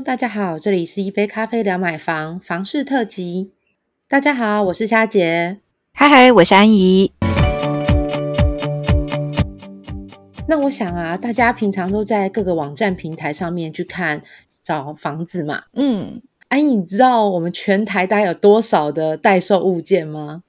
Hello，大家好，这里是一杯咖啡聊买房房事特辑。大家好，我是虾姐。嗨嗨，我是安怡。那我想啊，大家平常都在各个网站平台上面去看找房子嘛。嗯，安怡，你知道我们全台大概有多少的代售物件吗？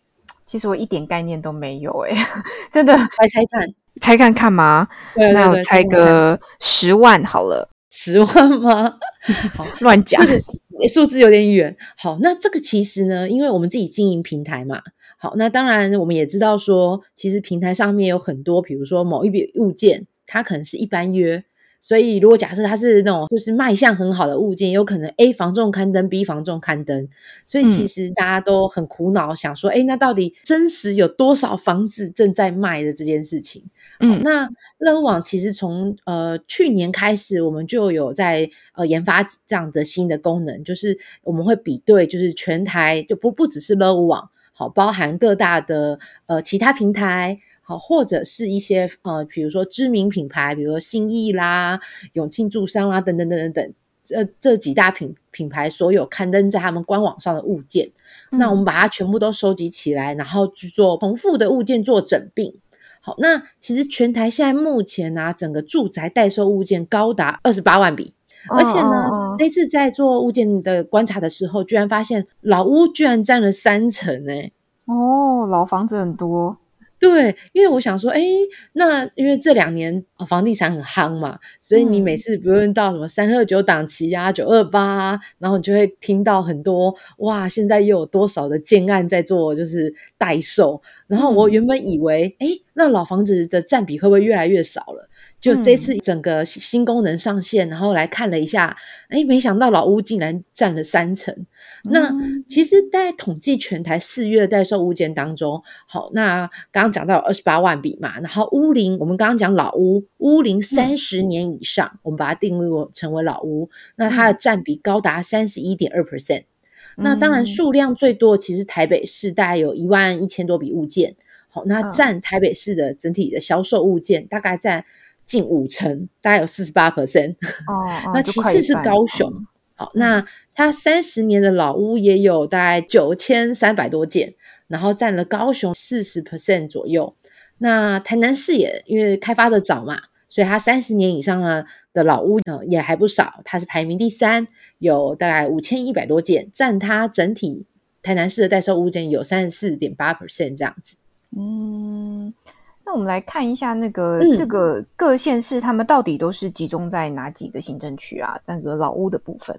其实我一点概念都没有哎，真的，来猜看，猜看看吗？对对对，那我猜个十万好了，十万吗？好，乱讲。数字有点远。好，那这个其实呢，因为我们自己经营平台嘛。好，那当然我们也知道说，其实平台上面有很多，比如说某一笔物件，它可能是一般约。所以如果假设它是那种就是卖相很好的物件，有可能 A 房仲刊登，B 房仲刊登。所以其实大家都很苦恼，想说，哎，那到底真实有多少房子正在卖的这件事情？嗯，那乐屋网其实从呃去年开始，我们就有在呃研发这样的新的功能，就是我们会比对，就是全台就不不只是乐屋网，好，包含各大的呃其他平台。好，或者是一些呃，比如说知名品牌，比如说新意啦、永庆住商啦等等等等等，这这几大品品牌所有刊登在他们官网上的物件，那我们把它全部都收集起来，然后去做重复的物件做整并。好，那其实全台现在目前呢，整个住宅代售物件高达二十八万笔，而且呢，这次在做物件的观察的时候，居然发现老屋居然占了三成呢。哦，老房子很多。对，因为我想说，哎，那因为这两年房地产很夯嘛，所以你每次不论到什么三二九档期啊、九二八，然后你就会听到很多哇，现在又有多少的建案在做，就是代售。然后我原本以为，哎，那老房子的占比会不会越来越少了？就这次整个新功能上线，然后来看了一下，哎，没想到老屋竟然占了三成。那其实，在统计全台四月代售物件当中，好，那刚刚讲到二十八万笔嘛，然后屋龄，我们刚刚讲老屋，屋龄三十年以上，我们把它定位成为老屋，那它的占比高达三十一点二 percent。那当然数量最多，其实台北市大概有一万一千多笔物件，好，那占台北市的整体的销售物件大概占。近五成，大概有四十八 percent。哦，那其次是高雄。好，那它三十年的老屋也有大概九千三百多件，然后占了高雄四十 percent 左右。那台南市也因为开发的早嘛，所以它三十年以上的的老屋呃也还不少，它是排名第三，有大概五千一百多件，占它整体台南市的代售物件有三十四点八 percent 这样子。嗯。那我们来看一下那个这个各县市，他们到底都是集中在哪几个行政区啊？那个老屋的部分，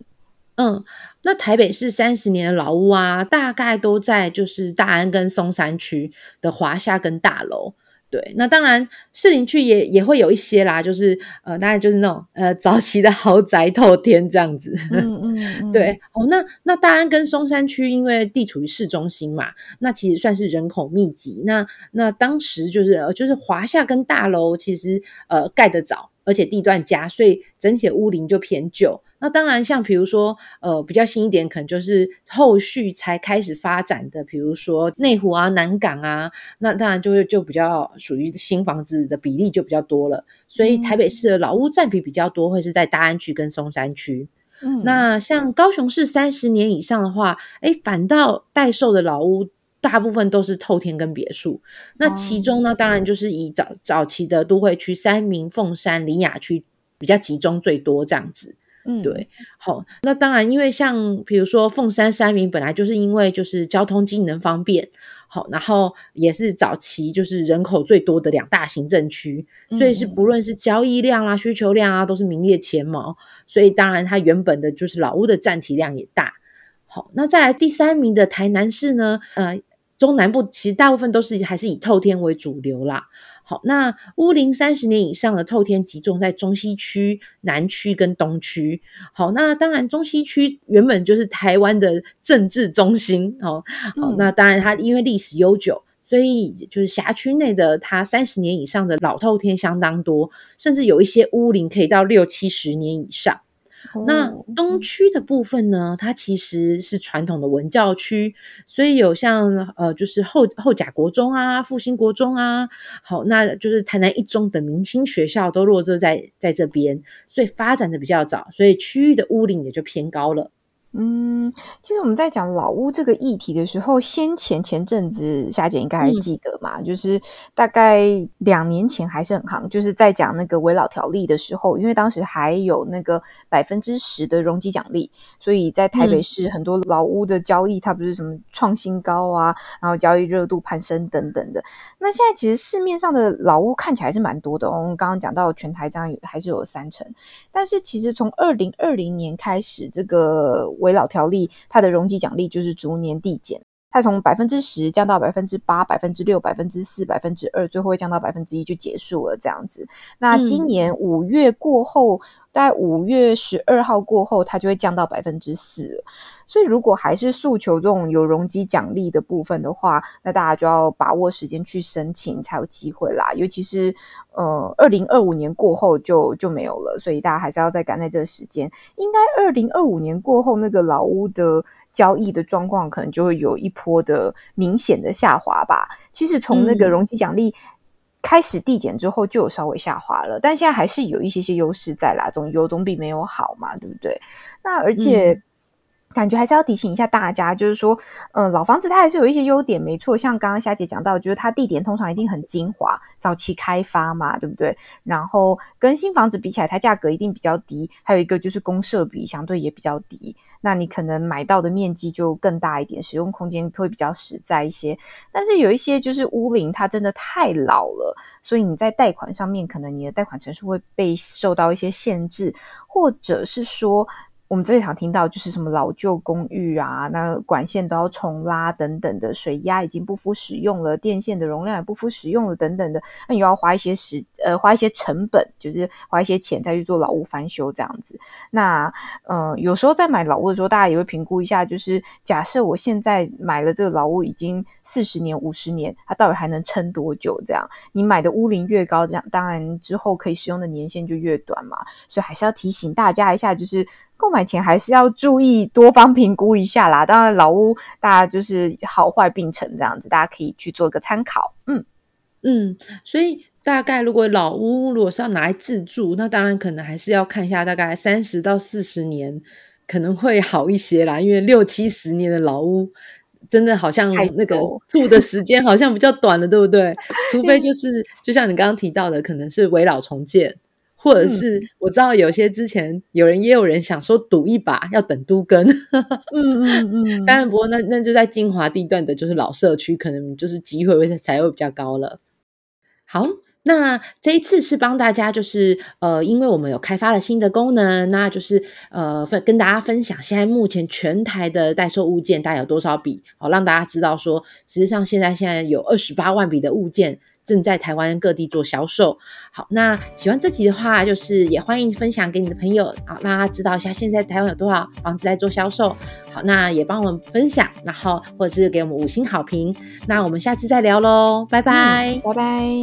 嗯，那台北市三十年的老屋啊，大概都在就是大安跟松山区的华夏跟大楼。对，那当然，士林区也也会有一些啦，就是呃，当然就是那种呃早期的豪宅透天这样子。嗯嗯，对哦，那那大安跟松山区因为地处于市中心嘛，那其实算是人口密集。那那当时就是就是华夏跟大楼其实呃盖得早。而且地段佳，所以整体的屋龄就偏旧。那当然，像比如说，呃，比较新一点，可能就是后续才开始发展的，比如说内湖啊、南港啊，那当然就会就比较属于新房子的比例就比较多了。所以台北市的老屋占比比较多，会是在大安区跟松山区。嗯，那像高雄市三十年以上的话，哎，反倒待售的老屋。大部分都是透天跟别墅，那其中呢，当然就是以早早期的都会区三明、凤山、林雅区比较集中最多这样子。嗯，对，好，那当然，因为像比如说凤山三明，本来就是因为就是交通机能方便，好，然后也是早期就是人口最多的两大行政区，所以是不论是交易量啊、需求量啊，都是名列前茅，所以当然它原本的就是老屋的占体量也大。好，那再来第三名的台南市呢，呃。中南部其实大部分都是还是以透天为主流啦。好，那乌林三十年以上的透天集中在中西区、南区跟东区。好，那当然中西区原本就是台湾的政治中心。哦，好，那当然它因为历史悠久，所以就是辖区内的它三十年以上的老透天相当多，甚至有一些屋龄可以到六七十年以上。那东区的部分呢，它其实是传统的文教区，所以有像呃，就是后后甲国中啊、复兴国中啊，好，那就是台南一中等明星学校都落座在在这边，所以发展的比较早，所以区域的屋龄也就偏高了。嗯，其实我们在讲老屋这个议题的时候，先前前阵子夏姐应该还记得嘛？就是大概两年前还是很行，就是在讲那个围老条例的时候，因为当时还有那个百分之十的容积奖励，所以在台北市很多老屋的交易，它不是什么创新高啊，然后交易热度攀升等等的。那现在其实市面上的老屋看起来是蛮多的，我们刚刚讲到全台这样还是有三成，但是其实从二零二零年开始，这个围老条例，它的容积奖励就是逐年递减，它从百分之十降到百分之八、百分之六、百分之四、百分之二，最后会降到百分之一就结束了这样子。那今年五月过后，在五月十二号过后，它就会降到百分之四。所以，如果还是诉求这种有容积奖励的部分的话，那大家就要把握时间去申请，才有机会啦。尤其是呃，二零二五年过后就就没有了，所以大家还是要再赶在这个时间。应该二零二五年过后，那个老屋的交易的状况可能就会有一波的明显的下滑吧。其实从那个容积奖励开始递减之后，就有稍微下滑了，但现在还是有一些些优势在啦，总有总比没有好嘛，对不对？那而且。感觉还是要提醒一下大家，就是说，嗯，老房子它还是有一些优点，没错。像刚刚夏姐讲到，就是它地点通常一定很精华，早期开发嘛，对不对？然后跟新房子比起来，它价格一定比较低。还有一个就是公设比相对也比较低，那你可能买到的面积就更大一点，使用空间会比较实在一些。但是有一些就是屋龄它真的太老了，所以你在贷款上面可能你的贷款成数会被受到一些限制，或者是说。我们最常听到就是什么老旧公寓啊，那管线都要重拉等等的，水压已经不敷使用了，电线的容量也不敷使用了等等的，那你要花一些时呃花一些成本，就是花一些钱再去做老屋翻修这样子。那呃有时候在买老屋的时候，大家也会评估一下，就是假设我现在买了这个老屋已经四十年、五十年，它到底还能撑多久？这样你买的屋龄越高，这样当然之后可以使用的年限就越短嘛。所以还是要提醒大家一下，就是。购买前还是要注意多方评估一下啦。当然，老屋大家就是好坏并存这样子，大家可以去做个参考。嗯嗯，所以大概如果老屋如果是要拿来自住，那当然可能还是要看一下大概三十到四十年可能会好一些啦。因为六七十年的老屋真的好像那个住的时间好像比较短了，对不对？除非就是就像你刚刚提到的，可能是围老重建。或者是我知道有些之前有人也有人想说赌一把要等都更，嗯嗯嗯，当然不过那那就在精华地段的，就是老社区，可能就是机会会才会比较高了。好，那这一次是帮大家就是呃，因为我们有开发了新的功能，那就是呃分跟大家分享现在目前全台的代售物件大概有多少笔，好让大家知道说，实际上现在现在有二十八万笔的物件。正在台湾各地做销售。好，那喜欢这集的话，就是也欢迎分享给你的朋友，啊，让他知道一下现在台湾有多少房子在做销售。好，那也帮我们分享，然后或者是给我们五星好评。那我们下次再聊喽，拜拜，拜拜。